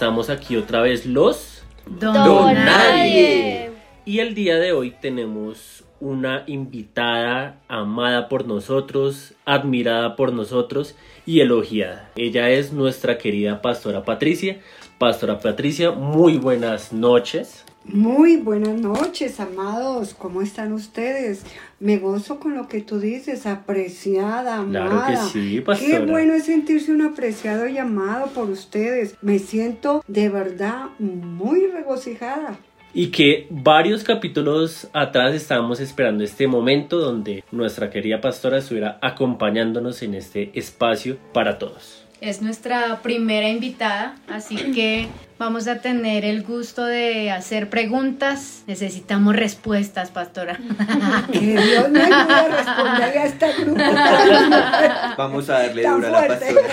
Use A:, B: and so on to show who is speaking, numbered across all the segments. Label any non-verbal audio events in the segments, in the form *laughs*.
A: Estamos aquí otra vez los
B: Don,
A: Don
B: Nadie.
A: Y el día de hoy tenemos una invitada amada por nosotros, admirada por nosotros y elogiada. Ella es nuestra querida pastora Patricia. Pastora Patricia, muy buenas noches.
C: Muy buenas noches, amados. ¿Cómo están ustedes? Me gozo con lo que tú dices, apreciada,
A: Claro
C: amada.
A: que sí,
C: Qué
A: pastora.
C: bueno es sentirse un apreciado y amado por ustedes. Me siento de verdad muy regocijada.
A: Y que varios capítulos atrás estábamos esperando este momento donde nuestra querida pastora estuviera acompañándonos en este espacio para todos.
B: Es nuestra primera invitada, así *clears throat* que vamos a tener el gusto de hacer preguntas. Necesitamos respuestas, pastora. *laughs*
C: Que Dios me ayude a responderle a este grupo *laughs*
D: Vamos a darle duro a la pastora.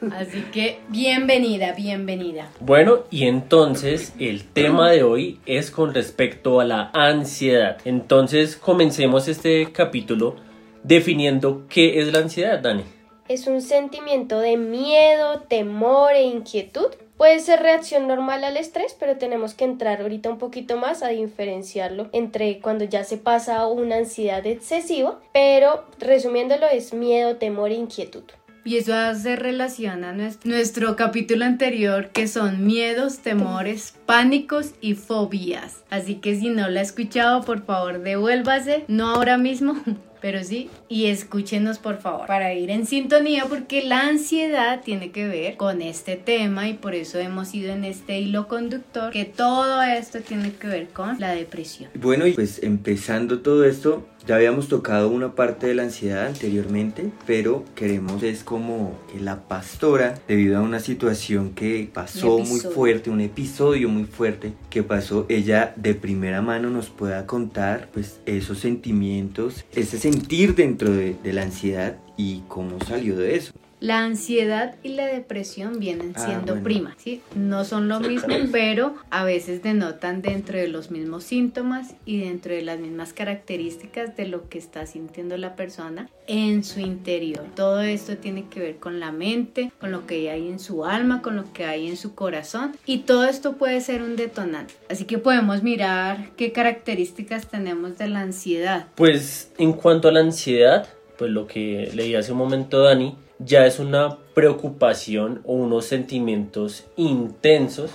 D: *laughs*
B: Así que bienvenida, bienvenida.
A: Bueno, y entonces el tema de hoy es con respecto a la ansiedad. Entonces comencemos este capítulo definiendo qué es la ansiedad, Dani.
E: Es un sentimiento de miedo, temor e inquietud. Puede ser reacción normal al estrés, pero tenemos que entrar ahorita un poquito más a diferenciarlo entre cuando ya se pasa una ansiedad excesiva, pero resumiéndolo es miedo, temor e inquietud.
B: Y eso hace relación a nues- nuestro capítulo anterior que son miedos, temores, pánicos y fobias. Así que si no la ha escuchado, por favor devuélvase, no ahora mismo, *laughs* pero sí, y escúchenos por favor para ir en sintonía porque la ansiedad tiene que ver con este tema y por eso hemos ido en este hilo conductor que todo esto tiene que ver con la depresión.
D: Bueno, y pues empezando todo esto, ya habíamos tocado una parte de la ansiedad anteriormente, pero queremos es como que la pastora, debido a una situación que pasó muy fuerte, un episodio muy fuerte que pasó, ella de primera mano nos pueda contar pues esos sentimientos, ese sentir dentro de, de la ansiedad y cómo salió de eso.
B: La ansiedad y la depresión vienen
D: Ah,
B: siendo
D: bueno.
B: primas, ¿sí? No son lo mismo, pero a veces denotan dentro de los mismos síntomas y dentro de las mismas características de lo que está sintiendo la persona en su interior. Todo esto tiene que ver con la mente, con lo que hay en su alma, con lo que hay en su corazón y todo esto puede ser un detonante. Así que podemos mirar qué características tenemos de la ansiedad.
A: Pues en cuanto a la ansiedad, pues lo que leí hace un momento Dani, ya es una preocupación o unos sentimientos intensos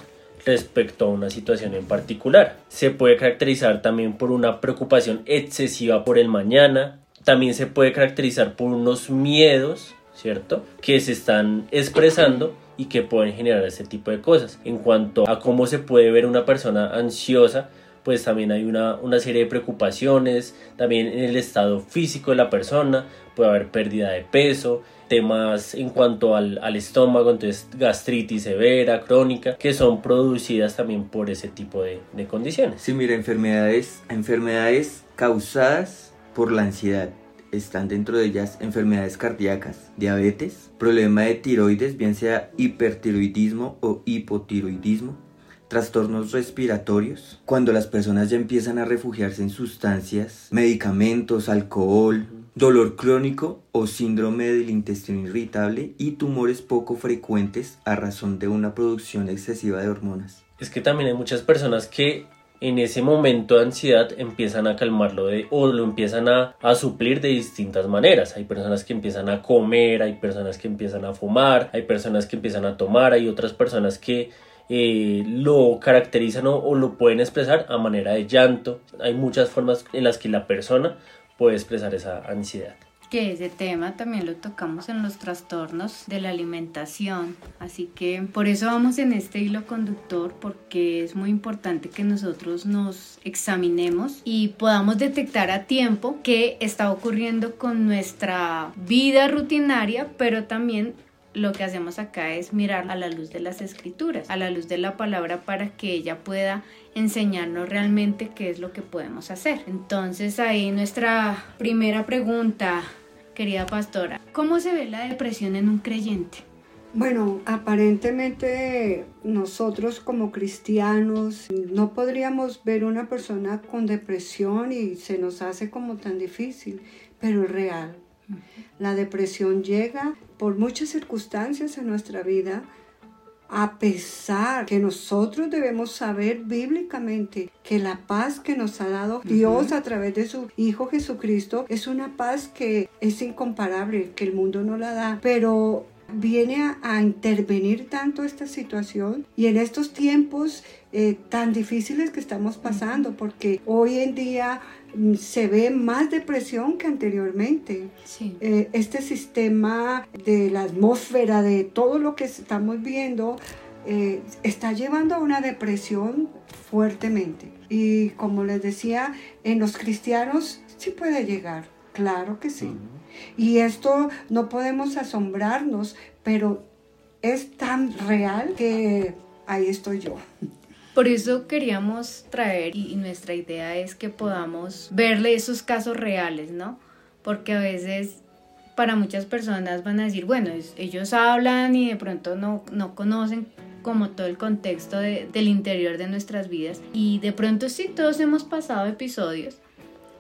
A: respecto a una situación en particular. Se puede caracterizar también por una preocupación excesiva por el mañana, también se puede caracterizar por unos miedos, ¿cierto? Que se están expresando y que pueden generar este tipo de cosas. En cuanto a cómo se puede ver una persona ansiosa, pues también hay una, una serie de preocupaciones, también en el estado físico de la persona, puede haber pérdida de peso, temas en cuanto al, estómago, entonces gastritis severa, crónica, que son producidas también por ese tipo de, de condiciones.
D: Sí, mira, enfermedades, enfermedades causadas por la ansiedad. Están dentro de ellas enfermedades cardíacas, diabetes, problema de tiroides, bien sea hipertiroidismo o hipotiroidismo, trastornos respiratorios, cuando las personas ya empiezan a refugiarse en sustancias, medicamentos, alcohol, dolor crónico o síndrome del intestino irritable y tumores poco frecuentes a razón de una producción excesiva de hormonas.
A: Es que también hay muchas personas que en ese momento de ansiedad empiezan a calmarlo o lo empiezan a, a suplir de distintas maneras. Hay personas que empiezan a comer, hay personas que empiezan a fumar, hay personas que empiezan a tomar, hay otras personas que eh, lo caracterizan o lo pueden expresar a manera de llanto. Hay muchas formas en las que la persona puede expresar esa ansiedad.
B: que ese tema también lo tocamos en los trastornos de la alimentación. Así que por eso vamos en este hilo conductor, porque es muy importante que nosotros nos examinemos y podamos detectar a tiempo qué está ocurriendo con nuestra vida rutinaria, pero también lo que hacemos acá es mirar a la luz de las escrituras, a la luz de la palabra para que ella pueda enseñarnos realmente qué es lo que podemos hacer. Entonces ahí nuestra primera pregunta, querida pastora, ¿cómo se ve la depresión en un creyente?
C: Bueno, aparentemente nosotros como cristianos no podríamos ver una persona con depresión y se nos hace como tan difícil, pero es real. La depresión llega por muchas circunstancias en nuestra vida, a pesar que nosotros debemos saber bíblicamente que la paz que nos ha dado Dios a través de su Hijo Jesucristo es una paz que es incomparable, que el mundo no la da, pero viene a, intervenir tanto esta situación y en estos tiempos eh, tan difíciles que estamos pasando, porque hoy en día se ve más depresión que anteriormente. Eh, este sistema de la atmósfera, de todo lo que estamos viendo, eh, está llevando a una depresión fuertemente. Y como les decía, en los cristianos sí puede llegar, claro que sí. Y esto no podemos asombrarnos, pero es tan real que ahí estoy yo.
B: Por eso queríamos traer y nuestra idea es que podamos verle esos casos reales, ¿no? Porque a veces para muchas personas van a decir, bueno, ellos hablan y de pronto no, no conocen como todo el contexto del interior de nuestras vidas y de pronto sí, todos hemos pasado episodios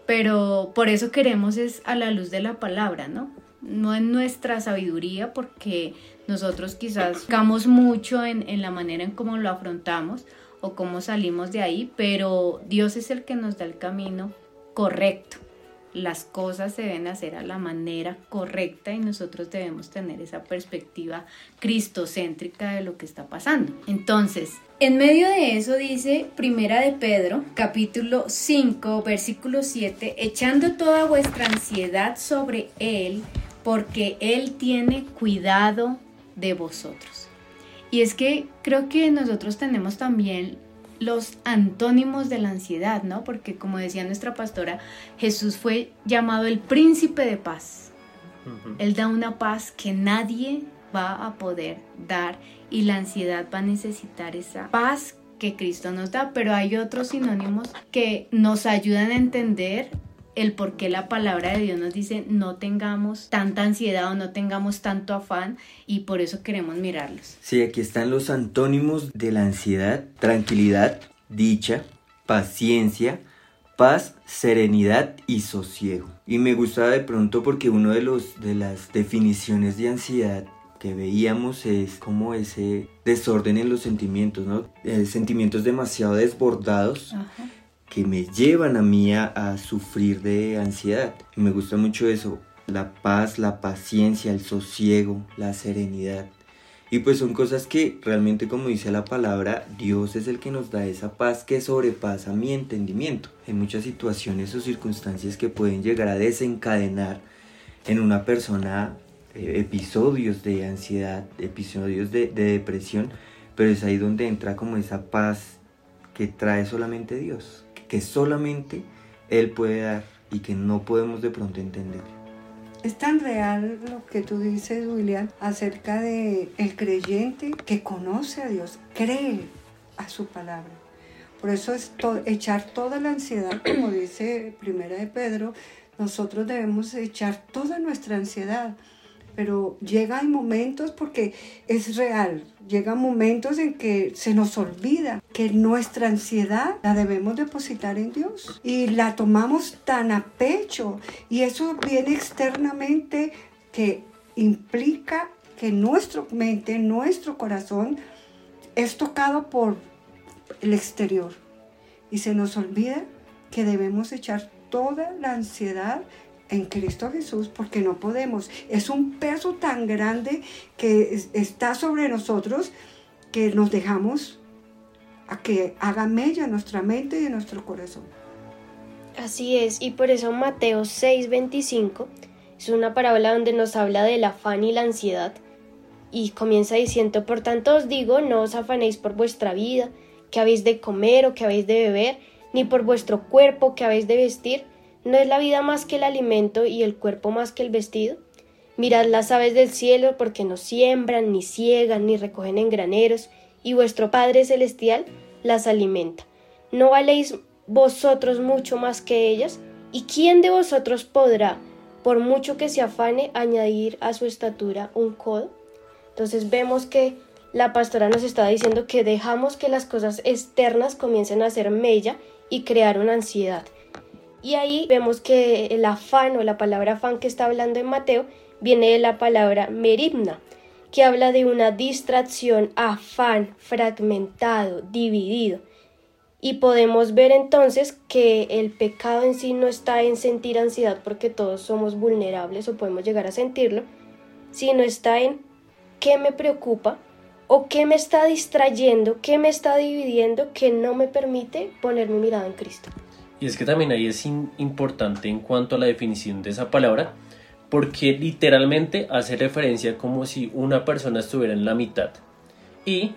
B: pero por eso queremos es a la luz de la palabra, ¿no? No en nuestra sabiduría, porque nosotros quizás buscamos mucho en, en la manera en cómo lo afrontamos o cómo salimos de ahí, pero Dios es el que nos da el camino correcto las cosas se deben hacer a la manera correcta y nosotros debemos tener esa perspectiva cristocéntrica de lo que está pasando. Entonces, en medio de eso dice Primera de Pedro, capítulo 5, versículo 7, echando toda vuestra ansiedad sobre Él, porque Él tiene cuidado de vosotros. Y es que creo que nosotros tenemos también los antónimos de la ansiedad, ¿no? Porque como decía nuestra pastora, Jesús fue llamado el príncipe de paz. Él da una paz que nadie va a poder dar y la ansiedad va a necesitar esa paz que Cristo nos da, pero hay otros sinónimos que nos ayudan a entender el por qué la palabra de Dios nos dice no tengamos tanta ansiedad o no tengamos tanto afán y por eso queremos mirarlos.
D: Sí, aquí están los antónimos de la ansiedad, tranquilidad, dicha, paciencia, paz, serenidad y sosiego. Y me gusta de pronto porque uno de los de las definiciones de ansiedad que veíamos es como ese desorden en los sentimientos, ¿no? Eh, sentimientos demasiado desbordados Ajá que me llevan a mí a, sufrir de ansiedad. Me gusta mucho eso, la paz, la paciencia, el sosiego, la serenidad. Y pues son cosas que realmente como dice la palabra, Dios es el que nos da esa paz que sobrepasa mi entendimiento. Hay muchas situaciones o circunstancias que pueden llegar a desencadenar en una persona eh, episodios de ansiedad, episodios de depresión, pero es ahí donde entra como esa paz que trae solamente Dios que solamente Él puede dar y que no podemos de pronto entender.
C: Es tan real lo que tú dices, William, acerca de el creyente que conoce a Dios, cree a su palabra. Por eso es echar toda la ansiedad, *clears throat* como dice Primera de Pedro, nosotros debemos echar toda nuestra ansiedad pero llegan momentos porque es real, llegan momentos en que se nos olvida que nuestra ansiedad la debemos depositar en Dios y la tomamos tan a pecho. Y eso viene externamente que implica que nuestra mente, nuestro corazón es tocado por el exterior. Y se nos olvida que debemos echar toda la ansiedad en Cristo Jesús porque no podemos. Es un peso tan grande que está sobre nosotros que nos dejamos a que haga mella nuestra mente y nuestro corazón.
E: Así es, y por eso Mateo 6:25 es una parábola donde nos habla del afán y la ansiedad. Y comienza diciendo, por tanto os digo, no os afanéis por vuestra vida, que habéis de comer o que habéis de beber, ni por vuestro cuerpo que habéis de vestir. ¿No es la vida más que el alimento y el cuerpo más que el vestido? Mirad las aves del cielo porque no siembran, ni ciegan, ni recogen en graneros, y vuestro Padre Celestial las alimenta. ¿No valéis vosotros mucho más que ellas? ¿Y quién de vosotros podrá, por mucho que se afane, añadir a su estatura un codo? Entonces vemos que la pastora nos está diciendo que dejamos que las cosas externas comiencen a hacer mella y crear una ansiedad. Y ahí vemos que el afán o la palabra afán que está hablando en Mateo viene de la palabra meribna, que habla de una distracción, afán, fragmentado, dividido. Y podemos ver entonces que el pecado en sí no está en sentir ansiedad porque todos somos vulnerables o podemos llegar a sentirlo, sino está en qué me preocupa o qué me está distrayendo, qué me está dividiendo que no me permite poner mi mirada en Cristo.
A: Y es que también ahí es importante en cuanto a la definición de esa palabra, porque literalmente hace referencia como si una persona estuviera en la mitad y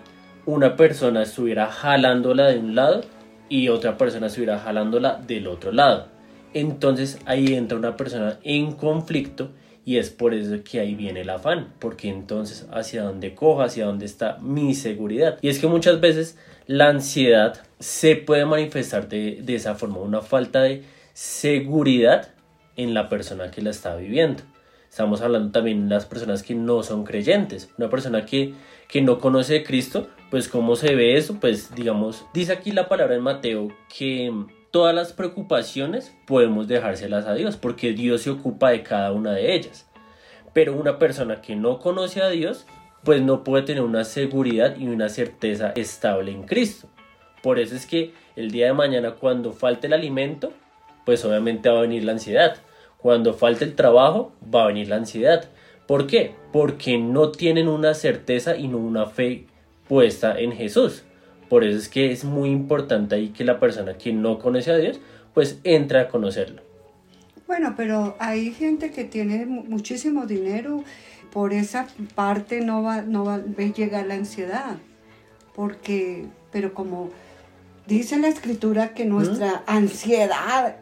A: una persona estuviera jalándola de un lado y otra persona estuviera jalándola del otro lado. Entonces ahí entra una persona en conflicto y es por eso que ahí viene el afán, porque entonces hacia dónde coja, hacia dónde está mi seguridad. Y es que muchas veces la ansiedad se puede manifestar de, de esa forma, una falta de seguridad en la persona que la está viviendo. Estamos hablando también de las personas que no son creyentes. Una persona que, que no conoce a Cristo, pues cómo se ve eso, pues digamos, dice aquí la palabra en Mateo que todas las preocupaciones podemos dejárselas a Dios, porque Dios se ocupa de cada una de ellas. Pero una persona que no conoce a Dios, pues no puede tener una seguridad y una certeza estable en Cristo. Por eso es que el día de mañana cuando falte el alimento, pues obviamente va a venir la ansiedad. Cuando falte el trabajo, va a venir la ansiedad. ¿Por qué? Porque no tienen una certeza y no una fe puesta en Jesús. Por eso es que es muy importante ahí que la persona que no conoce a Dios, pues entra a conocerlo.
C: Bueno, pero hay gente que tiene muchísimo dinero, por esa parte no va, no va a llegar la ansiedad, porque, pero como dice la escritura que nuestra ansiedad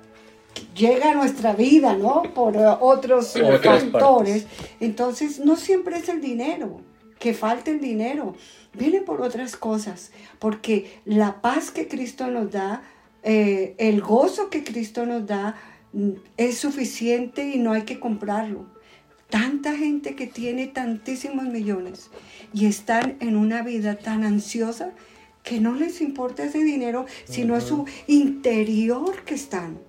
C: llega a nuestra vida, ¿no? Por uh, otros factores. Entonces, no siempre es el dinero, que falte el dinero, viene por otras cosas, porque la paz que Cristo nos da, eh, el gozo que Cristo nos da, mm, es suficiente y no hay que comprarlo. Tanta gente que tiene tantísimos millones y están en una vida tan ansiosa que no les importa ese dinero, sino su interior que están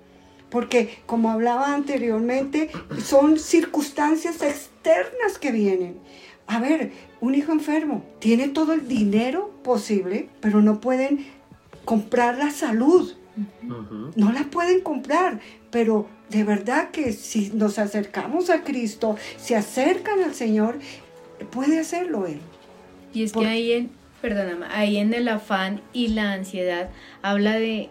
C: porque como hablaba anteriormente, son circunstancias externas que vienen. A ver, un hijo enfermo tiene todo el dinero posible, pero no pueden comprar la salud. No la pueden comprar, pero de verdad que si nos acercamos a Cristo, se acercan al Señor, puede hacerlo Él.
B: Y es que ahí en, perdóname, ahí en el afán y la ansiedad habla de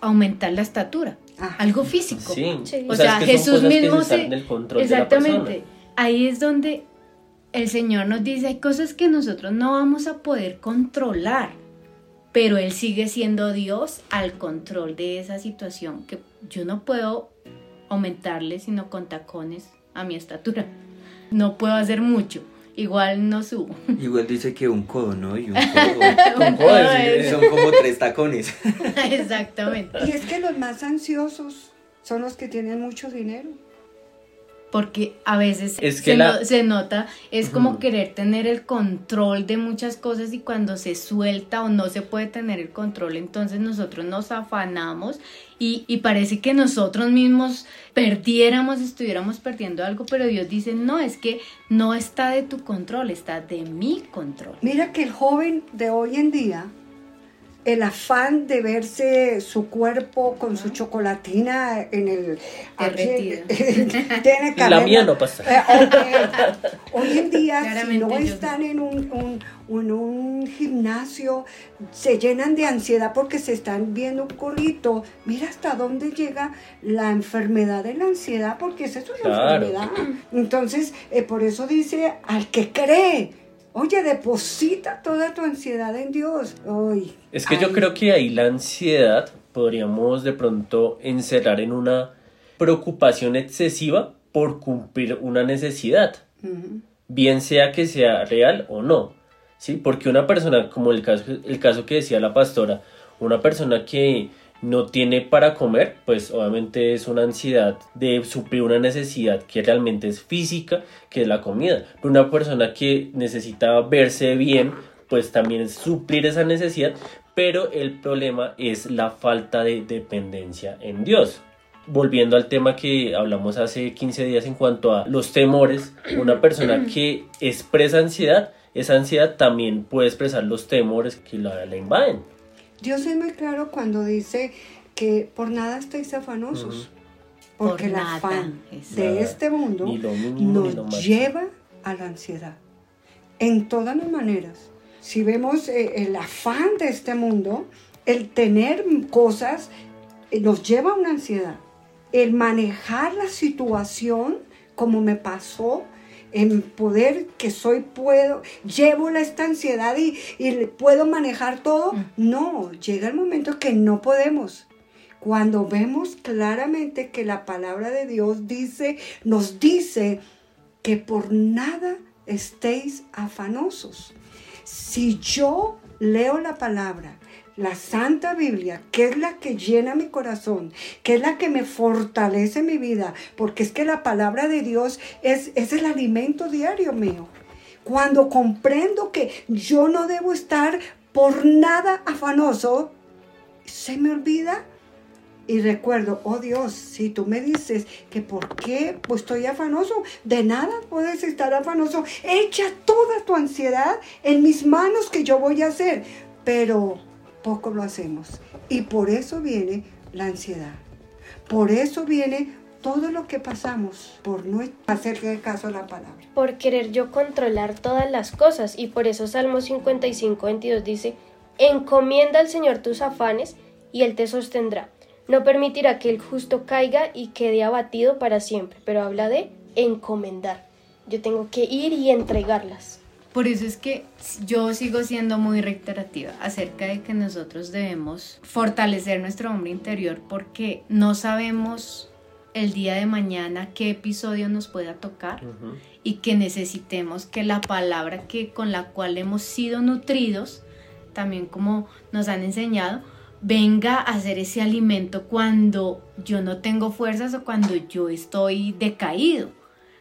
B: aumentar la estatura algo físico. O, sea, Jesús mismo se... Exactamente. Ahí es donde el Señor nos dice, hay cosas que nosotros no vamos a poder controlar, pero Él sigue siendo Dios al control de esa situación, que yo no puedo aumentarle sino con tacones a mi estatura. No puedo hacer mucho igual no subo. *laughs*
D: Igual dice que un codo, ¿no? Y un *laughs* codo. son como tres tacones. *laughs*
B: Exactamente.
C: Y es que los más ansiosos son los que tienen mucho dinero
B: porque a veces se, nota, es como querer tener el control de muchas cosas y cuando se suelta o no se puede tener el control, entonces nosotros nos afanamos y, y parece que nosotros mismos perdiéramos, estuviéramos perdiendo algo, pero Dios dice, no, es que no está de tu control, está de mi control.
C: Mira que el joven de hoy en día el afán de verse su cuerpo con su chocolatina en el... *laughs*
A: tiene La mía no pasa.
C: Eh, Hoy en día, si no están en un, un, gimnasio, se llenan de ansiedad porque se están viendo un corrito. Mira hasta dónde llega la enfermedad de la ansiedad, porque esa es una enfermedad. Entonces, eh, por eso dice, al que cree, Oye, deposita toda tu ansiedad en Dios.
A: Es que yo creo que ahí la ansiedad podríamos de pronto encerrar en una preocupación excesiva por cumplir una necesidad, bien sea que sea real o no. ¿sí? Porque una persona, como el caso, el caso que decía la pastora, una persona que no tiene para comer, pues obviamente es una ansiedad de suplir una necesidad que realmente es física, que es la comida. Pero una persona que necesita verse bien, pues también es suplir esa necesidad, pero el problema es la falta de dependencia en Dios. Volviendo al tema que hablamos hace 15 días en cuanto a los temores, una persona *clears throat* que expresa ansiedad, esa ansiedad también puede expresar los temores que la, la invaden.
C: Dios es muy claro cuando dice que por nada estáis afanosos. Porque
B: Por
C: el
B: nada,
C: afán de este mundo nos lleva a la ansiedad. En todas las maneras. Si vemos eh, el afán de este mundo, el tener cosas eh, nos lleva a una ansiedad. El manejar la situación como me pasó, en poder que soy puedo, llevo esta ansiedad y, puedo manejar todo. No, llega el momento que no podemos. Cuando vemos claramente que la palabra de Dios dice, nos dice que por nada estéis afanosos. Si yo leo la palabra, la Santa Biblia, que es la que llena mi corazón, que es la que me fortalece mi vida, porque es que la palabra de Dios es, es el alimento diario mío. Cuando comprendo que yo no debo estar por nada afanoso, se me olvida y recuerdo, oh Dios, si tú me dices que por qué pues estoy afanoso, de nada puedes estar afanoso. Echa toda tu ansiedad en mis manos que yo voy a hacer. Pero poco lo hacemos. Y por eso viene la ansiedad. Por eso viene todo lo que pasamos por no hacerle caso a la palabra.
E: por querer yo controlar todas las cosas. Y por eso Salmo 55, 22 dice, encomienda al Señor tus afanes y Él te sostendrá. No permitirá que el justo caiga y quede abatido para siempre, pero habla de encomendar. Yo tengo que ir y entregarlas.
B: Por eso es que yo sigo siendo muy reiterativa acerca de que nosotros debemos fortalecer nuestro hombre interior porque no sabemos el día de mañana qué episodio nos pueda tocar y que necesitemos que la palabra que con la cual hemos sido nutridos, también como nos han enseñado, venga a ser ese alimento cuando yo no tengo fuerzas o cuando yo estoy decaído.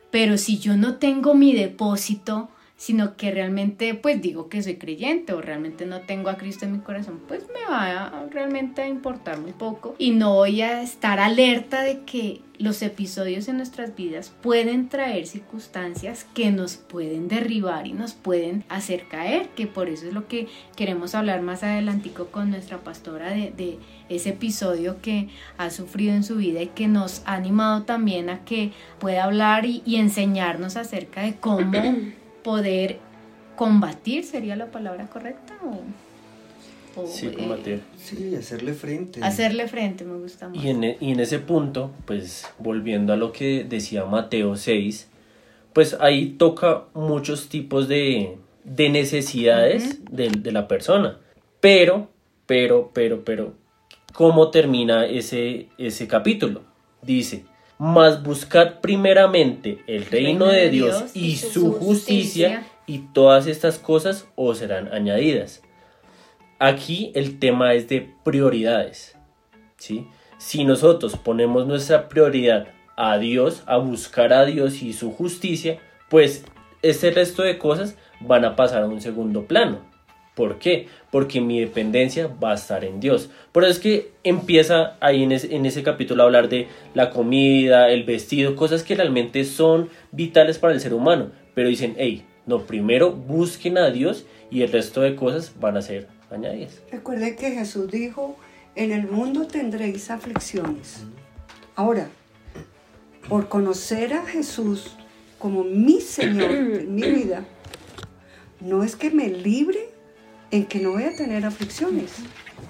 B: Pero si yo no tengo mi depósito, sino que realmente pues digo que soy creyente o realmente no tengo a Cristo en mi corazón, pues me va a realmente a importar muy poco. Y no voy a estar alerta de que los episodios en nuestras vidas pueden traer circunstancias que nos pueden derribar y nos pueden hacer caer, que por eso es lo que queremos hablar más adelantico con nuestra pastora de, de ese episodio que ha sufrido en su vida y que nos ha animado también a que pueda hablar y, y enseñarnos acerca de cómo *clears throat* poder combatir, ¿sería la palabra correcta? O, o,
A: Sí,
B: eh,
A: combatir.
D: Sí, hacerle frente.
B: hacerle frente, me gusta más.
A: Y en, e- y en ese punto, pues volviendo a lo que decía Mateo 6, pues ahí toca muchos tipos de, de necesidades de, de la persona. Pero, pero, pero, pero, ¿cómo termina ese, ese capítulo? Dice, mas buscad primeramente el reino de Dios y su justicia y todas estas cosas os serán añadidas. Aquí el tema es de prioridades. ¿sí? Si nosotros ponemos nuestra prioridad a Dios, a buscar a Dios y su justicia, pues este resto de cosas van a pasar a un segundo plano. ¿Por qué? Porque mi dependencia va a estar en Dios. Por eso es que empieza ahí en ese, en ese capítulo a hablar de la comida, el vestido, cosas que realmente son vitales para el ser humano. Pero dicen, hey, no, primero busquen a Dios y el resto de cosas van a ser añadidas.
C: Recuerde que Jesús dijo, en el mundo tendréis aflicciones. Ahora, por conocer a Jesús como mi Señor en mi vida, no es que me libre en que no voy a tener aflicciones.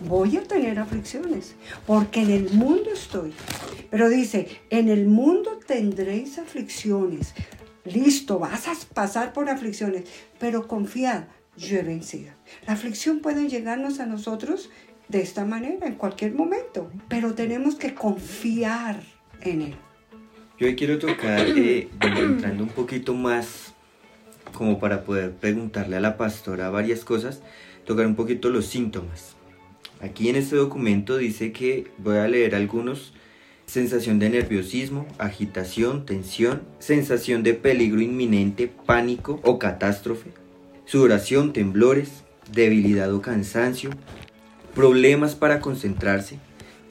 C: Voy a tener aflicciones, porque en el mundo estoy. Pero dice, en el mundo tendréis aflicciones. Listo, vas a pasar por aflicciones, pero confiad, yo he vencido. La aflicción puede llegarnos a nosotros de esta manera, en cualquier momento, pero tenemos que confiar en Él.
D: Yo hoy quiero tocar, eh, entrando un poquito más, como para poder preguntarle a la pastora varias cosas, tocar un poquito los síntomas. Aquí en este documento dice que voy a leer algunos. Sensación de nerviosismo, agitación, tensión, sensación de peligro inminente, pánico o catástrofe, sudoración, temblores, debilidad o cansancio, problemas para concentrarse,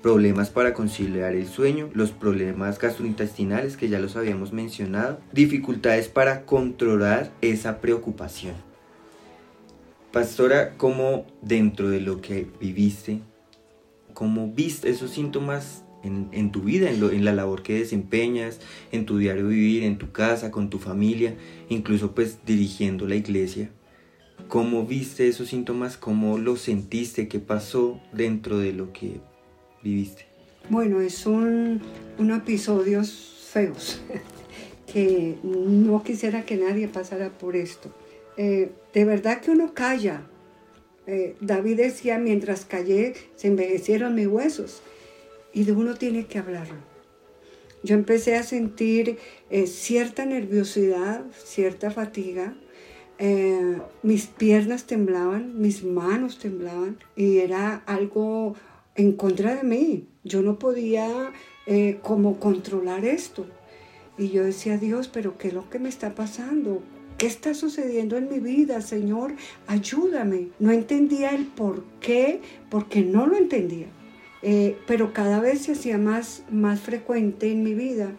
D: problemas para conciliar el sueño, los problemas gastrointestinales que ya los habíamos mencionado, dificultades para controlar esa preocupación. Pastora, ¿cómo dentro de lo que viviste, cómo viste esos síntomas en, tu vida, en, en, la labor que desempeñas, en tu diario vivir, en tu casa, con tu familia, incluso pues dirigiendo la iglesia? ¿Cómo viste esos síntomas? ¿Cómo los sentiste? ¿Qué pasó dentro de lo que viviste?
C: Bueno, es un, un episodios feos *laughs* que no quisiera que nadie pasara por esto. Eh, de verdad que uno calla. Eh, David decía, mientras callé, se envejecieron mis huesos. Y de uno tiene que hablarlo. Yo empecé a sentir eh, cierta nerviosidad, cierta fatiga. mis piernas temblaban, mis manos temblaban y era algo en contra de mí. Yo no podía como controlar esto. Y yo decía, Dios, pero ¿qué es lo que me está pasando? ¿Qué está sucediendo en mi vida, Señor? Ayúdame. No entendía el por qué, porque no lo entendía. Eh, pero cada vez se hacía más, más frecuente en mi vida.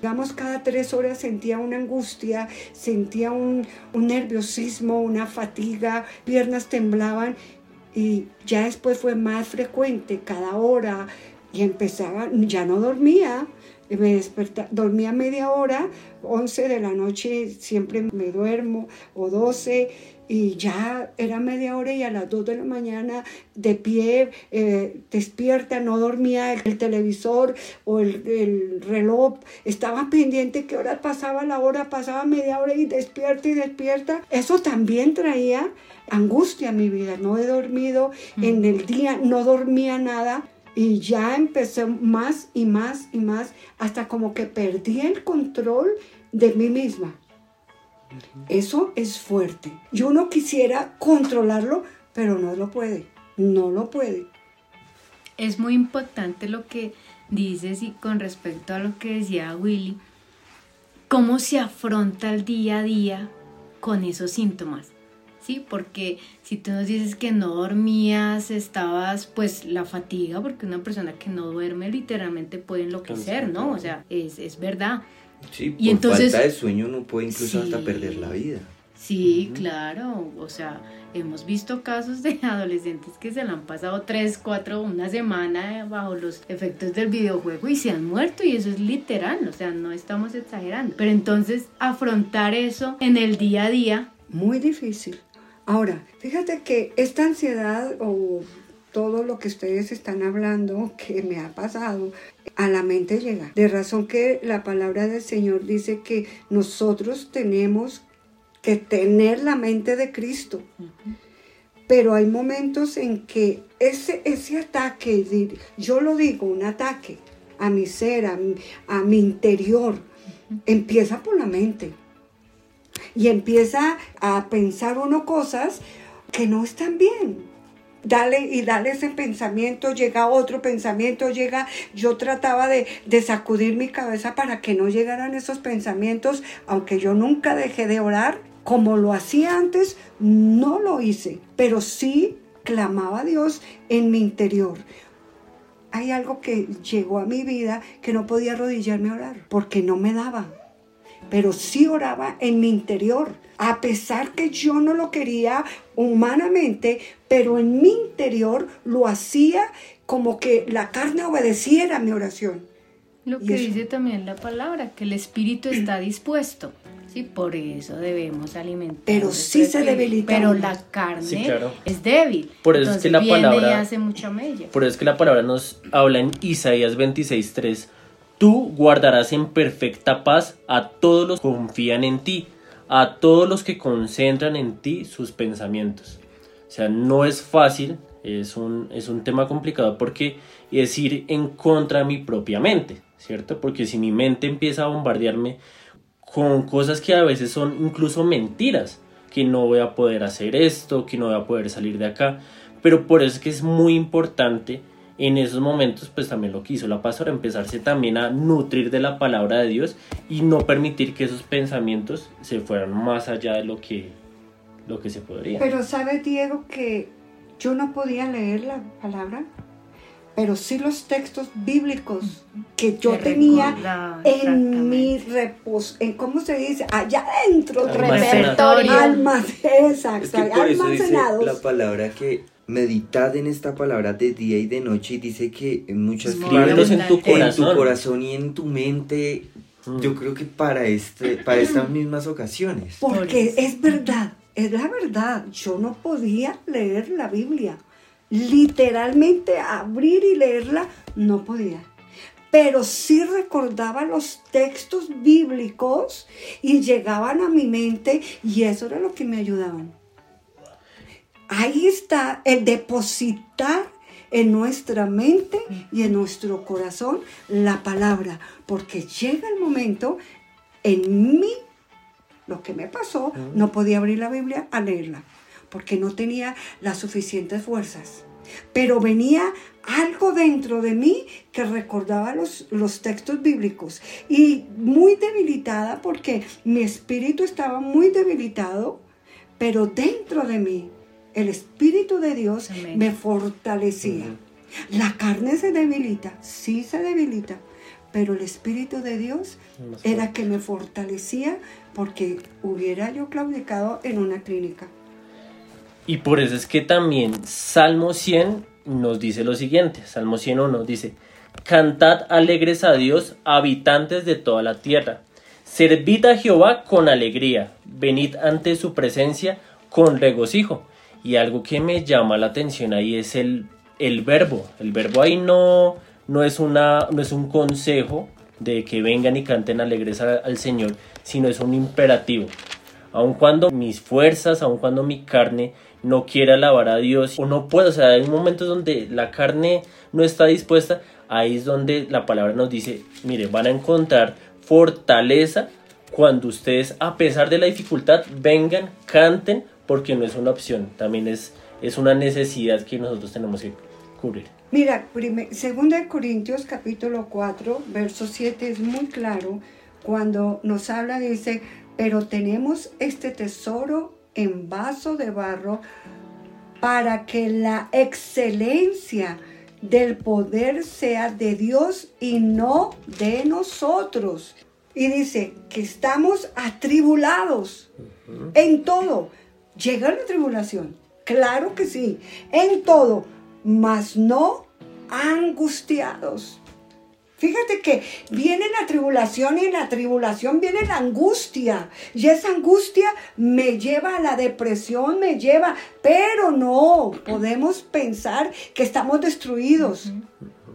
C: Digamos, cada tres horas sentía una angustia, sentía un, un nerviosismo, una fatiga, piernas temblaban y ya después fue más frecuente, cada hora, y empezaba, ya no dormía, me despertaba, dormía media hora, 11 de la noche siempre me duermo, o 12, y ya era media hora y a las 2 de la mañana de pie, eh, despierta, no dormía el, televisor o el, el, reloj, estaba pendiente qué hora pasaba la hora, pasaba media hora y despierta y despierta. Eso también traía angustia a mi vida, no he dormido en el día, no dormía nada y ya empecé más y más y más hasta como que perdí el control de mí misma. Eso es fuerte. Yo no quisiera controlarlo, pero no lo puede. No lo puede.
B: Es muy importante lo que dices y con respecto a lo que decía Willy, cómo se afronta el día a día con esos síntomas. ¿sí? Porque si tú nos dices que no dormías, estabas, pues la fatiga, porque una persona que no duerme literalmente puede enloquecer, ¿no? O sea, es, es verdad.
D: Sí, y por entonces, falta de sueño uno puede incluso hasta perder la vida.
B: Sí, claro, o sea, hemos visto casos de *laughs* adolescentes que se le han pasado tres, cuatro, una semana bajo los efectos del videojuego y se han muerto y eso es literal, o sea, no estamos exagerando. Pero entonces afrontar eso en el día a día.
C: Muy difícil. Ahora, fíjate que esta ansiedad o todo lo que ustedes están hablando que me ha pasado, a la mente llega. De razón que la palabra del Señor dice que nosotros tenemos que tener la mente de Cristo. Pero hay momentos en que ese, ese ataque, yo lo digo, un ataque a mi ser, a mi interior, empieza por la mente y empieza a pensar uno cosas que no están bien. Dale y dale ese pensamiento, llega otro pensamiento, llega, yo trataba de, de sacudir mi cabeza para que no llegaran esos pensamientos, aunque yo nunca dejé de orar, como lo hacía antes, no lo hice, pero sí clamaba a Dios en mi interior. Hay algo que llegó a mi vida que no podía arrodillarme a orar, porque no me daba pero sí oraba en mi interior, a pesar que yo no lo quería humanamente, pero en mi interior lo hacía como que la carne obedeciera a mi oración.
B: Lo que dice también la palabra, que el espíritu está dispuesto. Sí, por eso debemos alimentar.
C: Pero sí se debilita.
B: Pero la carne es débil.
A: Por eso es que la palabra
B: hace mucha mella.
A: Por eso es que la palabra nos habla en Isaías 26:3 Tú guardarás en perfecta paz a todos los que confían en ti, a todos los que concentran en ti sus pensamientos. O sea, no es fácil, es un, es un tema complicado porque es ir en contra de mi propia mente. ¿cierto? Porque si mi mente empieza a bombardearme con cosas que a veces son incluso mentiras, que no voy a poder hacer esto, que no voy a poder salir de acá, pero por eso es que es muy importante en esos momentos, pues también lo que hizo la pastora, empezarse también a nutrir de la palabra de Dios y no permitir que esos pensamientos se fueran más allá de lo que, lo que se podría.
C: Pero sabe Diego que yo no podía leer la palabra, pero sí los textos bíblicos que yo
B: Te
C: tenía en mi reposo, en cómo se dice, allá adentro,
E: Repertorio.
C: almas, exacto,
D: Es que por eso dice
C: almacenados.
D: la palabra que meditad en esta palabra de día y de noche y dice que en muchas
A: Escríbelos en tu
D: en tu
A: corazón.
D: corazón y en tu mente.
A: Mm.
D: Yo creo que para este, para estas mismas ocasiones.
C: Porque es verdad, es la verdad. Yo no podía leer la Biblia. Literalmente abrir y leerla, no podía. Pero sí recordaba los textos bíblicos y llegaban a mi mente y eso era lo que me ayudaban. Ahí está el depositar en nuestra mente y en nuestro corazón la palabra, porque llega el momento en mí lo que me pasó, no podía abrir la Biblia a leerla, porque no tenía las suficientes fuerzas. Pero venía algo dentro de mí que recordaba los, los textos bíblicos y muy debilitada porque mi espíritu estaba muy debilitado, pero dentro de mí el Espíritu de Dios
B: Amén.
C: me fortalecía. La carne se debilita, sí se debilita, pero el Espíritu de Dios era que me fortalecía porque hubiera yo claudicado en una clínica.
A: Y por eso es que también Salmo 100 nos dice lo siguiente, Salmo 101 dice, Cantad alegres a Dios, habitantes de toda la tierra. Servid a Jehová con alegría, venid ante su presencia con regocijo. Y algo que me llama la atención ahí es el, el verbo. El verbo ahí no, no, es una, no es un consejo de que vengan y canten alegres a- al Señor, sino es un imperativo. Aun cuando mis fuerzas, aun cuando mi carne no quiera alabar a Dios o no puedo, o sea, hay momentos donde la carne no está dispuesta, ahí es donde la palabra nos dice, mire, van a encontrar fortaleza cuando ustedes, a pesar de la dificultad, vengan, canten, porque no es una opción, también es, es una necesidad que nosotros tenemos que cubrir.
C: Mira, prime- segunda de Corintios capítulo 4, verso 7 es muy claro cuando nos habla, dice, pero tenemos este tesoro en vaso de barro para que la excelencia del poder sea de Dios y no de nosotros. Y dice que estamos atribulados en todo. Llega la tribulación, claro que sí, en todo, mas no angustiados. Fíjate que viene la tribulación y en la tribulación viene la angustia. Y esa angustia me lleva a la depresión, me lleva, pero no podemos pensar que estamos destruidos.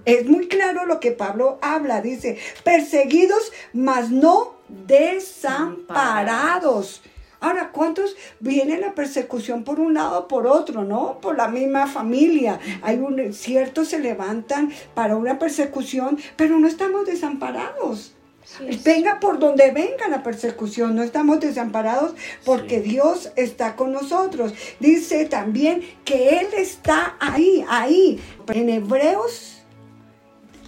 C: Es muy claro lo que Pablo habla, dice, perseguidos, mas no desamparados. Ahora, ¿cuántos viene la persecución por un lado o por otro, no? Por la misma familia. Hay un, ciertos se levantan para una persecución, pero no estamos desamparados.
E: Sí.
C: Venga por donde venga la persecución, no estamos desamparados porque
A: Sí.
C: Dios está con nosotros. Dice también que Él está ahí, ahí. En Hebreos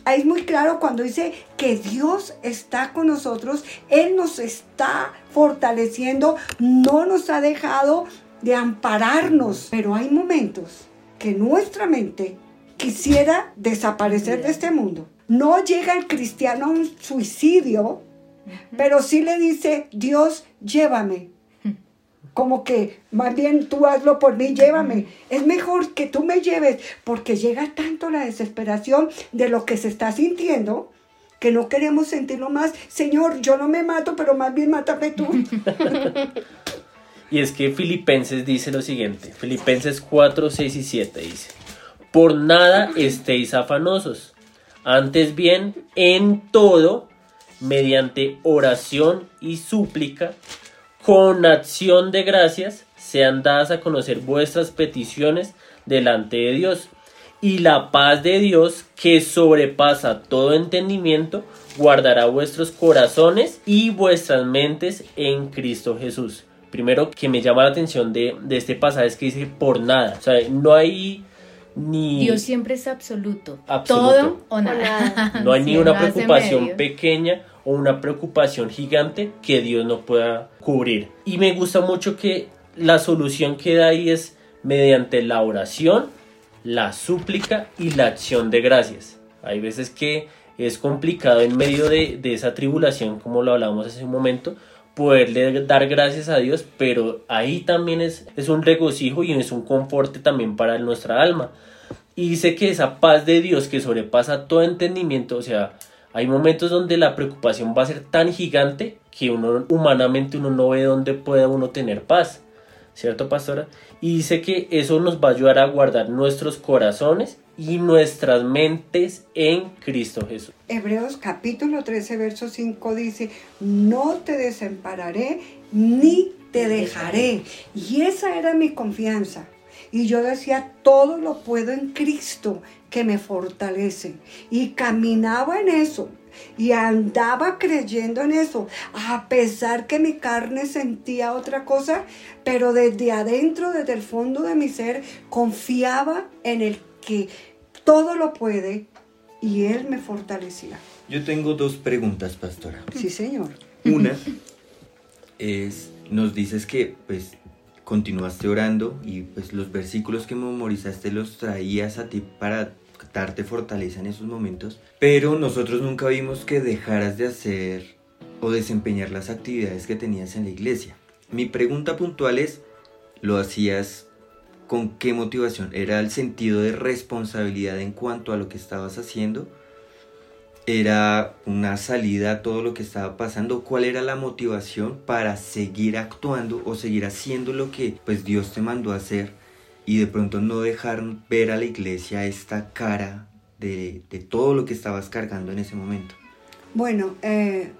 C: es muy claro cuando dice que Dios está con nosotros, Él nos está fortaleciendo, no nos ha dejado de ampararnos. Pero hay momentos que nuestra mente quisiera desaparecer de este mundo. No llega el cristiano a un suicidio, pero sí le dice, Dios, llévame. Como que más bien tú hazlo por mí, llévame. Es mejor que tú me lleves porque llega tanto la desesperación de lo que se está sintiendo que no queremos sentirlo más. Señor, yo no me mato, pero más bien mátame tú. *laughs*
A: Y es que Filipenses dice lo siguiente, Filipenses 4, 6 y 7 dice, por nada estéis afanosos, antes bien en todo, mediante oración y súplica, con acción de gracias, sean dadas a conocer vuestras peticiones delante de Dios. y la paz de Dios que sobrepasa todo entendimiento guardará vuestros corazones y vuestras mentes en Cristo Jesús. Primero que me llama la atención de, de este pasaje es que dice por nada. O sea, no hay ni...
B: Dios siempre es absoluto.
A: Absoluto.
B: Todo o nada.
A: No hay *laughs* ni una preocupación pequeña o una preocupación gigante que Dios no pueda cubrir. Y me gusta mucho que la solución que da ahí es mediante la oración, la súplica y la acción de gracias. Hay veces que es complicado en medio de, de esa tribulación, como lo hablábamos hace un momento, poderle dar gracias a Dios, pero ahí también es, es un regocijo y es un conforte también para nuestra alma. Y dice que esa paz de Dios que sobrepasa todo entendimiento, o sea, hay momentos donde la preocupación va a ser tan gigante que uno humanamente uno no ve dónde pueda uno tener paz. ¿Cierto, pastora? Y dice que eso nos va a ayudar a guardar nuestros corazones y nuestras mentes en Cristo Jesús.
C: Hebreos capítulo 13, verso 5 dice, no te desampararé ni te dejaré. Y esa era mi confianza. Y yo decía, todo lo puedo en Cristo que me fortalece. Y caminaba en eso. Y andaba creyendo en eso, a pesar que mi carne sentía otra cosa, pero desde adentro, desde el fondo de mi ser, confiaba en el que todo lo puede y Él me fortalecía.
D: Yo tengo dos preguntas, pastora.
C: Sí, Señor.
D: Una es, nos dices que pues continuaste orando y pues los versículos que memorizaste los traías a ti para darte fortaleza en esos momentos, pero nosotros nunca vimos que dejaras de hacer o desempeñar las actividades que tenías en la iglesia. Mi pregunta puntual es, ¿lo hacías con qué motivación? ¿Era el sentido de responsabilidad en cuanto a lo que estabas haciendo? Era una salida a todo lo que estaba pasando, cuál era la motivación para seguir actuando o seguir haciendo lo que pues Dios te mandó hacer y de pronto no dejar ver a la iglesia esta cara de, de todo lo que estabas cargando en ese momento.
C: Bueno, eh,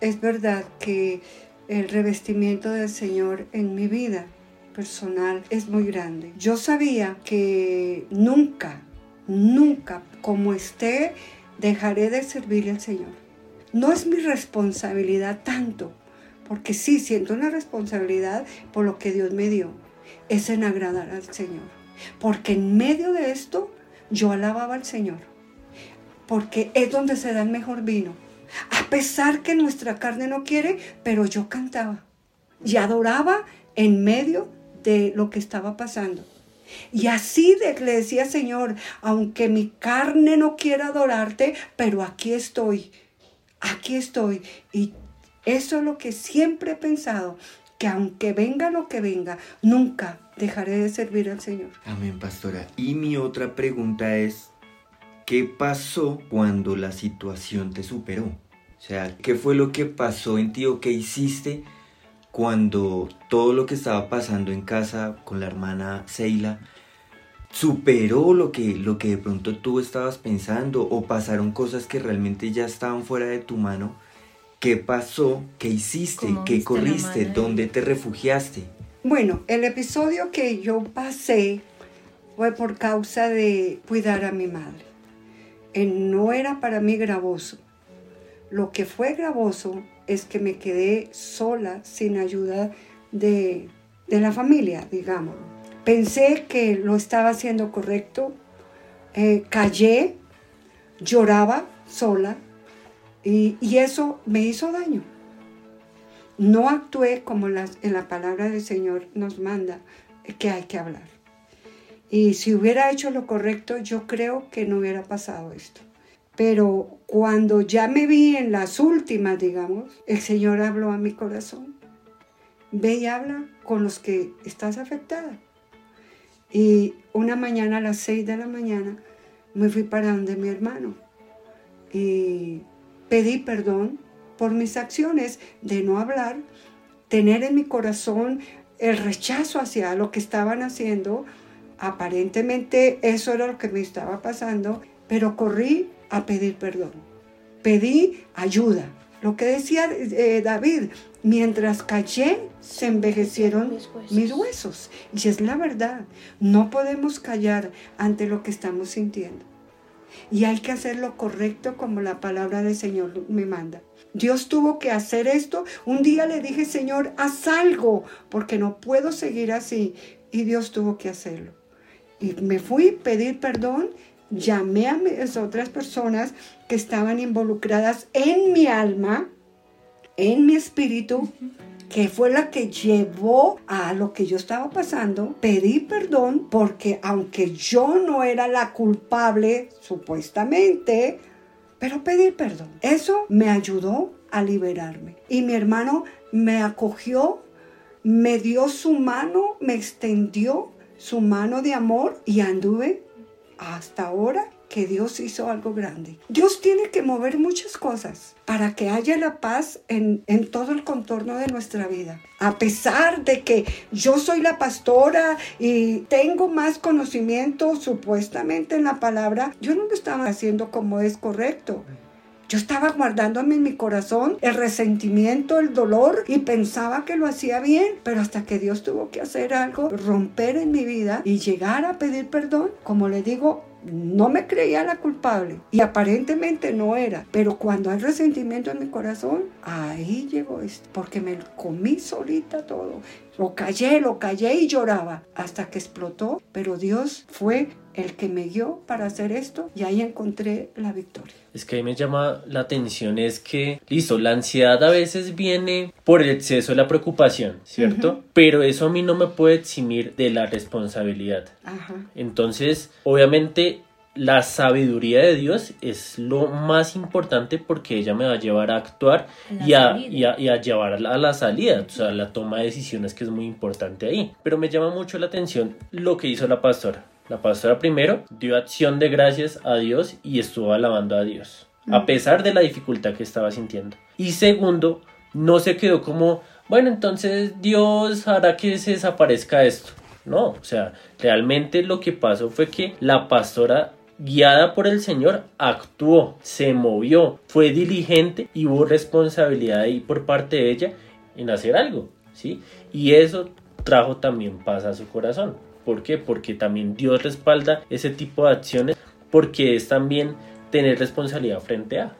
C: es verdad que el revestimiento del Señor en mi vida personal es muy grande. Yo sabía que nunca, nunca, como esté, dejaré de servir al Señor. No es mi responsabilidad tanto, porque sí siento una responsabilidad por lo que Dios me dio, es en agradar al Señor. Porque en medio de esto yo alababa al Señor, porque es donde se da el mejor vino. A pesar que nuestra carne no quiere, pero yo cantaba y adoraba en medio de lo que estaba pasando. Y así de- le decía, Señor, aunque mi carne no quiera adorarte, pero aquí estoy, aquí estoy. Y eso es lo que siempre he pensado, que aunque venga lo que venga, nunca dejaré de servir al Señor.
D: Amén, pastora. Y mi otra pregunta es, ¿qué pasó cuando la situación te superó? O sea, ¿qué fue lo que pasó en ti o qué hiciste cuando todo lo que estaba pasando en casa con la hermana Seila superó lo que, lo que de pronto tú estabas pensando o pasaron cosas que realmente ya estaban fuera de tu mano? ¿Qué pasó? ¿Qué hiciste?
B: ¿Cómo
D: ¿Qué corriste? ¿Dónde te refugiaste?
C: Bueno, el episodio que yo pasé fue por causa de cuidar a mi madre. Eh, no era para mí gravoso. Lo que fue gravoso es que me quedé sola, sin ayuda de, de la familia, digamos. Pensé que lo estaba haciendo correcto, eh, callé, lloraba sola y, y eso me hizo daño. No actué como en la palabra del Señor nos manda que hay que hablar. Y si hubiera hecho lo correcto, yo creo que no hubiera pasado esto. Pero cuando ya me vi en las últimas, digamos, el Señor habló a mi corazón. Ve y habla con los que estás afectada. Y una mañana a las seis de la mañana me fui para donde mi hermano y pedí perdón por mis acciones de no hablar, tener en mi corazón el rechazo hacia lo que estaban haciendo. Aparentemente eso era lo que me estaba pasando, pero corrí a pedir perdón. Pedí ayuda Lo que decía eh, David, mientras callé, se envejecieron
E: Mis huesos.
C: mis huesos. Y es la verdad, no podemos callar ante lo que estamos sintiendo. Y hay que hacer lo correcto como la palabra del Señor me manda. Dios tuvo que hacer esto. Un día le dije, Señor, haz algo, porque no puedo seguir así. Y Dios tuvo que hacerlo. Y me fui a pedir perdón, llamé a mis otras personas que estaban involucradas en mi alma, en mi espíritu, que fue la que llevó a lo que yo estaba pasando. Pedí perdón porque aunque yo no era la culpable, supuestamente, pero pedí perdón. Eso me ayudó a liberarme. Y mi hermano me acogió, me dio su mano, me extendió su mano de amor y anduve hasta ahora que Dios hizo algo grande. Dios tiene que mover muchas cosas para que haya la paz en, en, todo el contorno de nuestra vida. A pesar de que yo soy la pastora y tengo más conocimiento supuestamente en la palabra, yo no lo estaba haciendo como es correcto. Yo estaba guardándome en mi corazón el resentimiento, el dolor y pensaba que lo hacía bien, pero hasta que Dios tuvo que hacer algo, romper en mi vida y llegar a pedir perdón, como le digo, no me creía la culpable y aparentemente no era, pero cuando hay resentimiento en mi corazón, ahí llegó esto, porque me comí solita todo. Lo callé, lo callé y lloraba hasta que explotó, pero Dios fue el que me guió para hacer esto y ahí encontré la victoria.
A: Es que ahí me llama la atención es que, listo, la ansiedad a veces viene por el exceso de la preocupación, ¿cierto? Uh -huh. Pero eso a mí no me puede eximir de la responsabilidad.
C: Ajá.
A: Entonces, obviamente, la sabiduría de Dios es lo más importante porque ella me va a llevar a actuar y a, y a, y, a, llevar a la, a la, salida, o sea, la toma de decisiones que es muy importante ahí. Pero me llama mucho la atención lo que hizo la pastora. La pastora primero dio acción de gracias a Dios y estuvo alabando a Dios, a pesar de la dificultad que estaba sintiendo. Y segundo, no se quedó como, bueno, entonces Dios hará que se desaparezca esto. No, o sea, realmente lo que pasó fue que la pastora guiada por el Señor, actuó, se movió, fue diligente y hubo responsabilidad ahí por parte de ella en hacer algo, ¿sí? Y eso trajo también paz a su corazón. ¿Por qué? Porque también Dios respalda ese tipo de acciones porque es también tener responsabilidad frente a.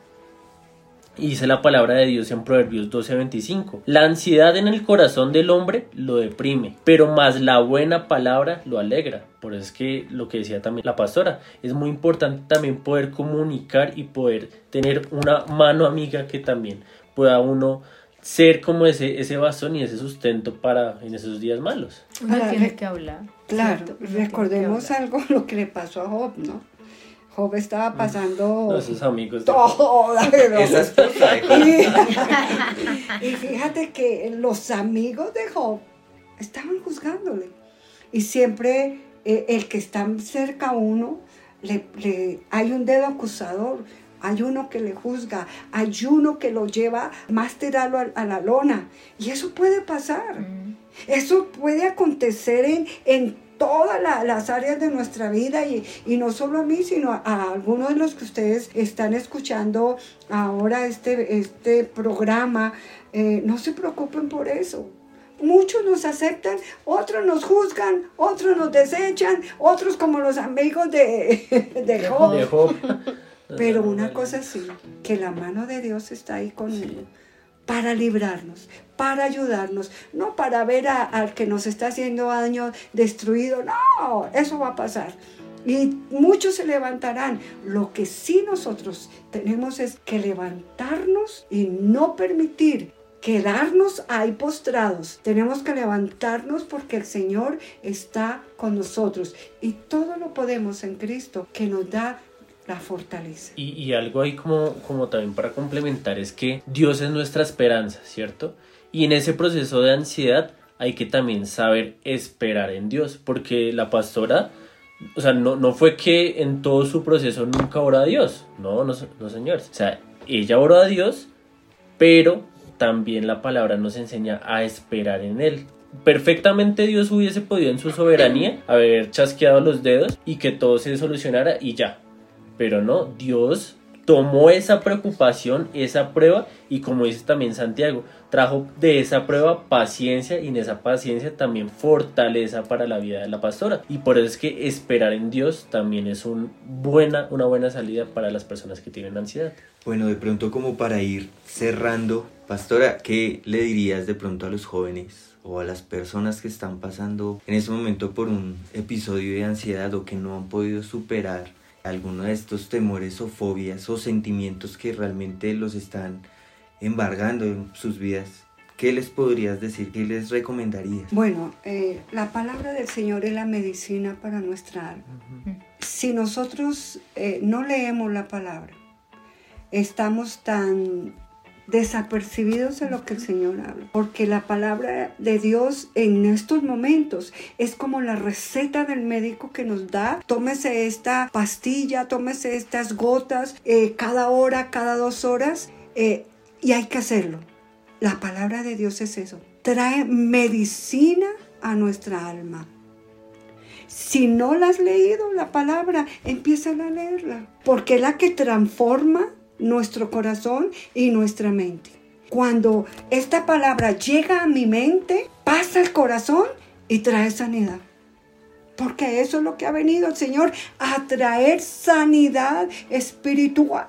A: Y dice la palabra de Dios en Proverbios 12:25. La ansiedad en el corazón del hombre lo deprime, pero más la buena palabra lo alegra. Por eso es que lo que decía también la pastora, es muy importante también poder comunicar y poder tener una mano amiga que también pueda uno ser como ese, ese bastón y ese sustento para en esos días malos.
B: Uno tiene que hablar.
C: Claro, recordemos algo *laughs* lo que le pasó a Job, ¿no? Job estaba pasando
A: no, sus amigos
C: todo.
D: Esa esposa de *laughs*
C: y, y fíjate que los amigos de Job estaban juzgándole. Y siempre eh, el que está cerca a uno, le, le, hay un dedo acusador, hay uno que le juzga, hay uno que lo lleva más tirarlo a, a la lona. Y eso puede pasar. Mm. Eso puede acontecer en, en todas la, las áreas de nuestra vida y, y, no solo a mí, sino a, a, algunos de los que ustedes están escuchando ahora este, este programa. Eh, no se preocupen por eso. Muchos nos aceptan, otros nos juzgan, otros nos desechan, otros como los amigos de, *laughs* de Job.
A: De Job.
C: Pero *laughs* una cosa sí, que la mano de Dios está ahí conmigo. Para librarnos, para ayudarnos, no para ver a, al que nos está haciendo daño destruido, no, eso va a pasar. Y muchos se levantarán. Lo que sí nosotros tenemos es que levantarnos y no permitir quedarnos ahí postrados. Tenemos que levantarnos porque el Señor está con nosotros. Y todo lo podemos en Cristo que nos da la fortaleza.
A: Y, algo ahí como, como también para complementar es que Dios es nuestra esperanza, ¿cierto? Y en ese proceso de ansiedad hay que también saber esperar en Dios, porque la pastora, o sea, no, no fue que en todo su proceso nunca oró a Dios, no, no, no señor, o sea, ella oró a Dios, pero también la palabra nos enseña a esperar en Él. Perfectamente Dios hubiese podido en su soberanía haber chasqueado los dedos y que todo se solucionara y ya, pero no, Dios tomó esa preocupación, esa prueba, y como dice también Santiago, trajo de esa prueba paciencia y en esa paciencia también fortaleza para la vida de la pastora. Y por eso es que esperar en Dios también es una buena salida para las personas que tienen ansiedad.
D: Bueno, de pronto como para ir cerrando, pastora, ¿qué le dirías de pronto a los jóvenes o a las personas que están pasando en ese momento por un episodio de ansiedad o que no han podido superar alguno de estos temores o fobias o sentimientos que realmente los están embargando en sus vidas? ¿Qué les podrías decir? ¿Qué les recomendarías?
C: Bueno, eh, la palabra del Señor es la medicina para nuestra alma. Si nosotros eh, no leemos la palabra, estamos tan desapercibidos de lo que el Señor habla. Porque la palabra de Dios en estos momentos es como la receta del médico que nos da. Tómese esta pastilla, tómese estas gotas eh, cada hora, cada dos horas. y hay que hacerlo. La palabra de Dios es eso. Trae medicina a nuestra alma. Si no la has leído, la palabra, empieza a leerla. Porque es la que transforma nuestro corazón y nuestra mente. Cuando esta palabra llega a mi mente, pasa al corazón y trae sanidad. Porque eso es lo que ha venido el Señor, a traer sanidad espiritual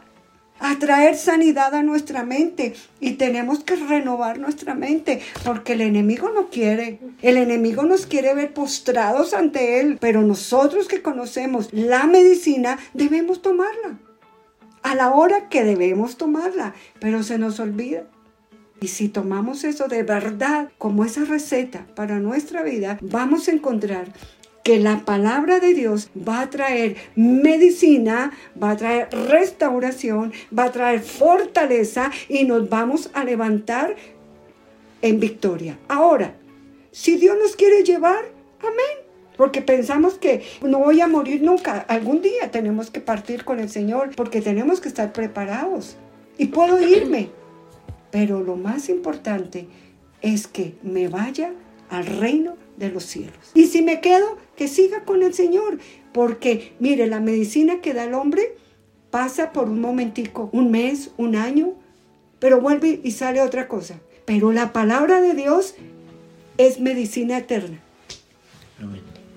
C: a traer sanidad a nuestra mente y tenemos que renovar nuestra mente porque el enemigo no quiere. El enemigo nos quiere ver postrados ante él, pero nosotros que conocemos la medicina debemos tomarla a la hora que debemos tomarla, pero se nos olvida. Y si tomamos eso de verdad como esa receta para nuestra vida, vamos a encontrar que la palabra de Dios va a traer medicina, va a traer restauración, va a traer fortaleza y nos vamos a levantar en victoria. Ahora, si Dios nos quiere llevar, amén. Porque pensamos que no voy a morir nunca. Algún día tenemos que partir con el Señor porque tenemos que estar preparados. Y puedo irme. Pero lo más importante es que me vaya al reino de los cielos. Y si me quedo, que siga con el Señor. Porque, mire, la medicina que da el hombre pasa por un momentico, un mes, un año, pero vuelve y sale otra cosa. Pero la palabra de Dios es medicina eterna.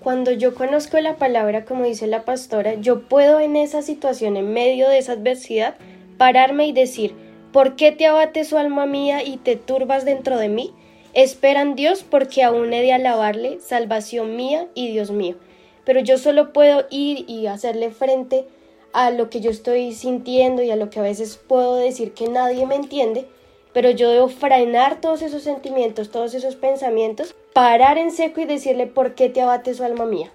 E: Cuando yo conozco la palabra, como dice la pastora, yo puedo en esa situación, en medio de esa adversidad, pararme y decir, ¿por qué te abates, su alma mía, y te turbas dentro de mí? Esperan Dios porque aún he de alabarle, salvación mía y Dios mío. Pero yo solo puedo ir y hacerle frente a lo que yo estoy sintiendo y a lo que a veces puedo decir que nadie me entiende, pero yo debo frenar todos esos sentimientos, todos esos pensamientos, parar en seco y decirle por qué te abate su alma mía.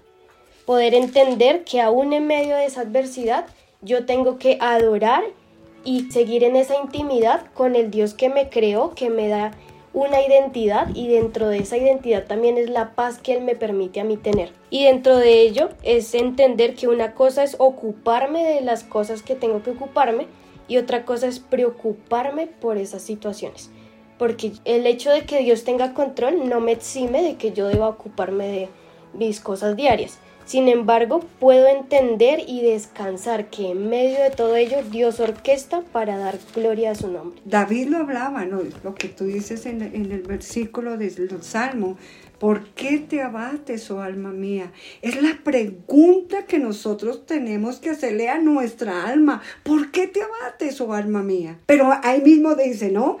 E: Poder entender que aún en medio de esa adversidad yo tengo que adorar y seguir en esa intimidad con el Dios que me creó, que me da una identidad y dentro de esa identidad también es la paz que Él me permite a mí tener. Y dentro de ello es entender que una cosa es ocuparme de las cosas que tengo que ocuparme y otra cosa es preocuparme por esas situaciones. Porque el hecho de que Dios tenga control no me exime de que yo deba ocuparme de mis cosas diarias. Sin embargo, puedo entender y descansar que en medio de todo ello Dios orquesta para dar gloria a su nombre.
C: David lo hablaba, ¿no? Lo que tú dices en, el versículo del Salmo. ¿Por qué te abates, oh alma mía? Es la pregunta que nosotros tenemos que hacerle a nuestra alma. ¿Por qué te abates, oh alma mía? Pero ahí mismo dice, ¿no?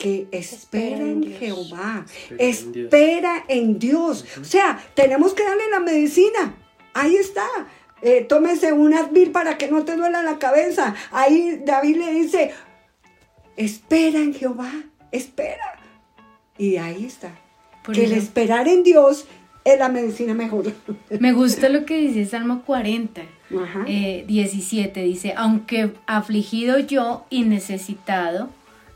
C: Que espera en Jehová, espera en Dios. O sea, tenemos que darle la medicina. Ahí está. Eh, tómese un Advil para que no te duela la cabeza. Ahí David le dice, espera en Jehová, espera. Y ahí está. que el esperar en Dios es la medicina mejor.
B: Me gusta lo que dice Salmo 40, 17. Eh, dice, aunque afligido yo y necesitado,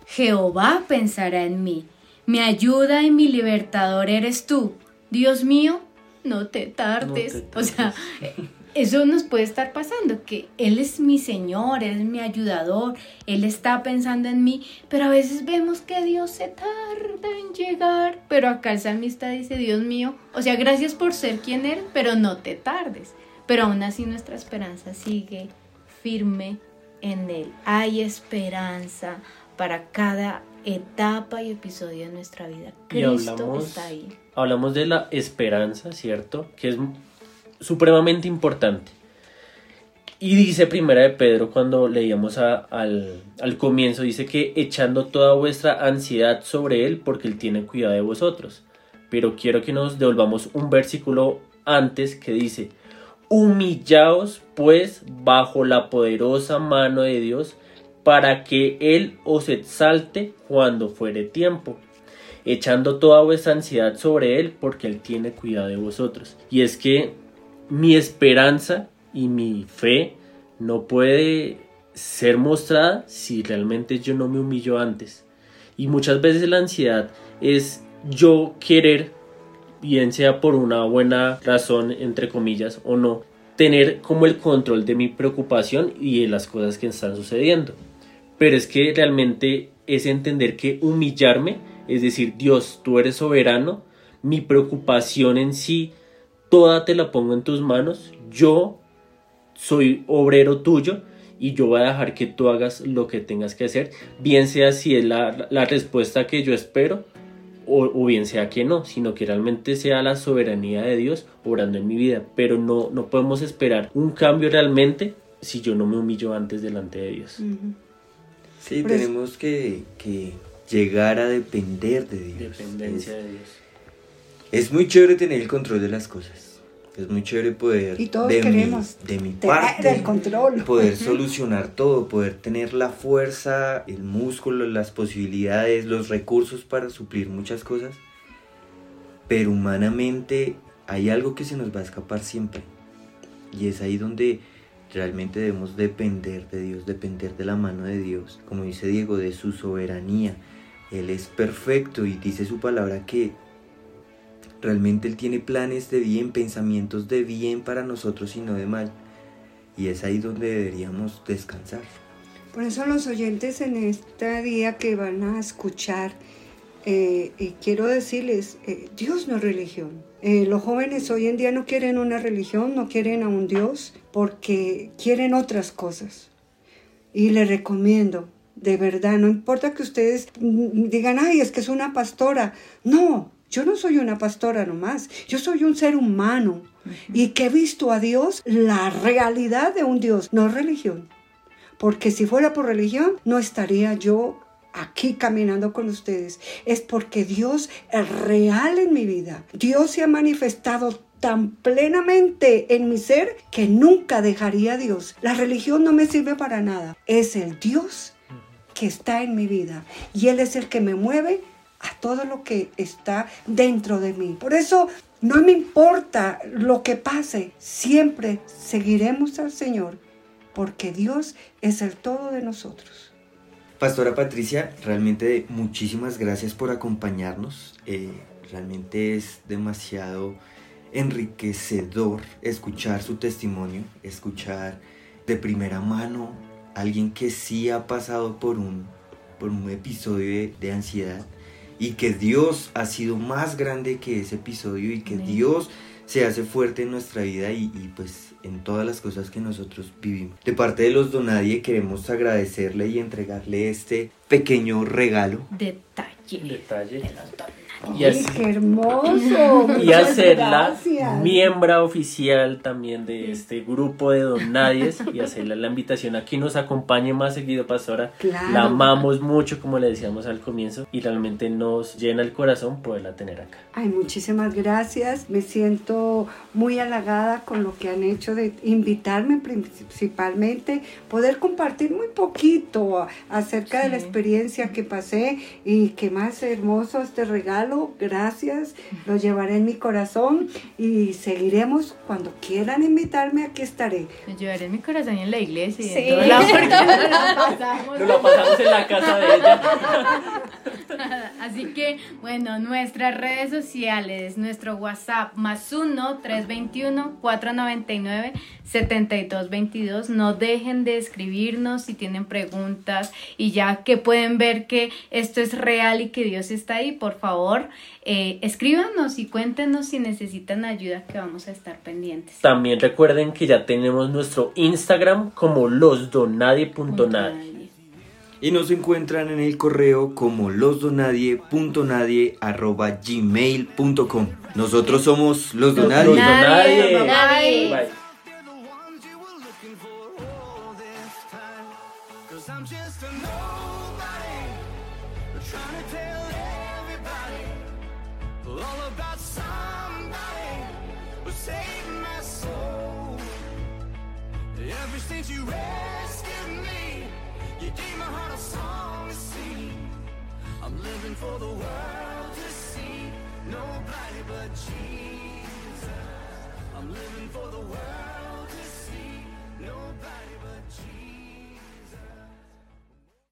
B: Jehová pensará en mí. Mi ayuda y mi libertador eres tú. Dios mío, no te tardes. O sea, *laughs* eso nos puede estar pasando, que Él es mi Señor, Él es mi ayudador, Él está pensando en mí, pero a veces vemos que Dios se tarda en llegar, pero acá el salmista dice, Dios mío, o sea, gracias por ser quien eres, pero no te tardes. Pero aún así nuestra esperanza sigue firme en Él hay esperanza para cada etapa y episodio de nuestra vida. Cristo
A: hablamos,
B: está ahí.
A: hablamos de la esperanza, ¿cierto? Que es supremamente importante. Y dice Primera de Pedro cuando leíamos a- al, al comienzo, dice que echando toda vuestra ansiedad sobre Él porque Él tiene cuidado de vosotros. Pero quiero que nos devolvamos un versículo antes que dice, humillaos pues bajo la poderosa mano de Dios para que Él os exalte cuando fuere tiempo echando toda vuestra ansiedad sobre Él porque Él tiene cuidado de vosotros. Y es que mi esperanza y mi fe no puede ser mostrada si realmente yo no me humillo antes. Y muchas veces la ansiedad es yo querer, bien sea por una buena razón, entre comillas, o no, tener como el control de mi preocupación y de las cosas que están sucediendo. Pero es que realmente es entender que humillarme, es decir, Dios, tú eres soberano, mi preocupación en sí, toda te la pongo en tus manos, yo soy obrero tuyo y yo voy a dejar que tú hagas lo que tengas que hacer, bien sea si es la, la respuesta que yo espero o, o bien sea que no, sino que realmente sea la soberanía de Dios obrando en mi vida, pero no, no podemos esperar un cambio realmente si yo no me humillo antes delante de Dios.
D: Sí,
C: Por eso-
D: tenemos que, que llegar a depender de Dios.
A: Dependencia
D: Es,
A: de Dios.
D: es muy chévere tener el control de las cosas. Es muy chévere poder,
C: Y todos
D: de,
C: queremos
D: mi, de mi parte,
C: el control.
D: poder solucionar todo, poder tener la fuerza, el músculo, las posibilidades, los recursos para suplir muchas cosas. Pero humanamente hay algo que se nos va a escapar siempre. Y es ahí donde realmente debemos depender de Dios, depender de la mano de Dios. Como dice Diego, de su soberanía. Él es perfecto y dice su palabra que realmente Él tiene planes de bien, pensamientos de bien para nosotros y no de mal. Y es ahí donde deberíamos descansar.
C: Por eso los oyentes en este día que van a escuchar, eh, quiero decirles, eh, Dios no es religión. Eh, los jóvenes hoy en día no quieren una religión, no quieren a un Dios, porque quieren otras cosas. Y les recomiendo, de verdad, no importa que ustedes digan, ay, es que es una pastora. No, yo no soy una pastora nomás, yo soy un ser humano y que he visto a Dios, la realidad de un Dios, no religión. Porque si fuera por religión, no estaría yo aquí caminando con ustedes. Es porque Dios es real en mi vida. Dios se ha manifestado tan plenamente en mi ser que nunca dejaría a Dios. La religión no me sirve para nada. Es el Dios que está en mi vida. Y Él es el que me mueve a todo lo que está dentro de mí. Por eso no me importa lo que pase. Siempre seguiremos al Señor porque Dios es el todo de nosotros.
D: Pastora Patricia, realmente muchísimas gracias por acompañarnos. Eh, realmente es demasiado enriquecedor escuchar su testimonio, escuchar de primera mano a alguien que sí ha pasado por un, por un episodio de, de ansiedad y que Dios ha sido más grande que ese episodio y que
B: Amén.
D: Dios se hace fuerte en nuestra vida y, y, pues en todas las cosas que nosotros vivimos. De parte de los Donadie queremos agradecerle y entregarle este pequeño regalo.
B: Detalle.
A: Detalle.
B: de los.
A: Y
C: ¡Ay,
A: así-
C: qué hermoso! *laughs*
A: y hacerla
C: gracias.
A: miembro oficial también de este grupo de Don Nadies y hacerle la invitación a que nos acompañe más seguido, Pastora.
C: Claro.
A: La amamos mucho, como le decíamos al comienzo, y realmente nos llena el corazón poderla tener acá.
C: Ay, muchísimas gracias. Me siento muy halagada con lo que han hecho de invitarme principalmente, poder compartir muy poquito acerca de la experiencia que pasé y que más hermoso este regalo. Gracias, lo llevaré en mi corazón y seguiremos cuando quieran invitarme, aquí estaré.
B: Lo llevaré en mi corazón y en la iglesia y
E: Sí.
B: en todo lado porque *laughs* nos la pasamos.
A: Nos la pasamos en la casa de ella. *laughs*
B: Así que, bueno, nuestras redes sociales, nuestro WhatsApp más 1 321 499 7222. No dejen de escribirnos si tienen preguntas y ya que pueden ver que esto es real y que Dios está ahí, por favor, eh, escríbanos y cuéntenos si necesitan ayuda que vamos a estar pendientes.
F: También recuerden que ya tenemos nuestro Instagram como losdonadie.nadie.
D: Y nos encuentran en el correo como losdonadie.nadie.gmail.com Nosotros somos Los
F: Los
D: Donadie.
B: Nadie,
F: Donadie.
B: nadie.
F: Bye.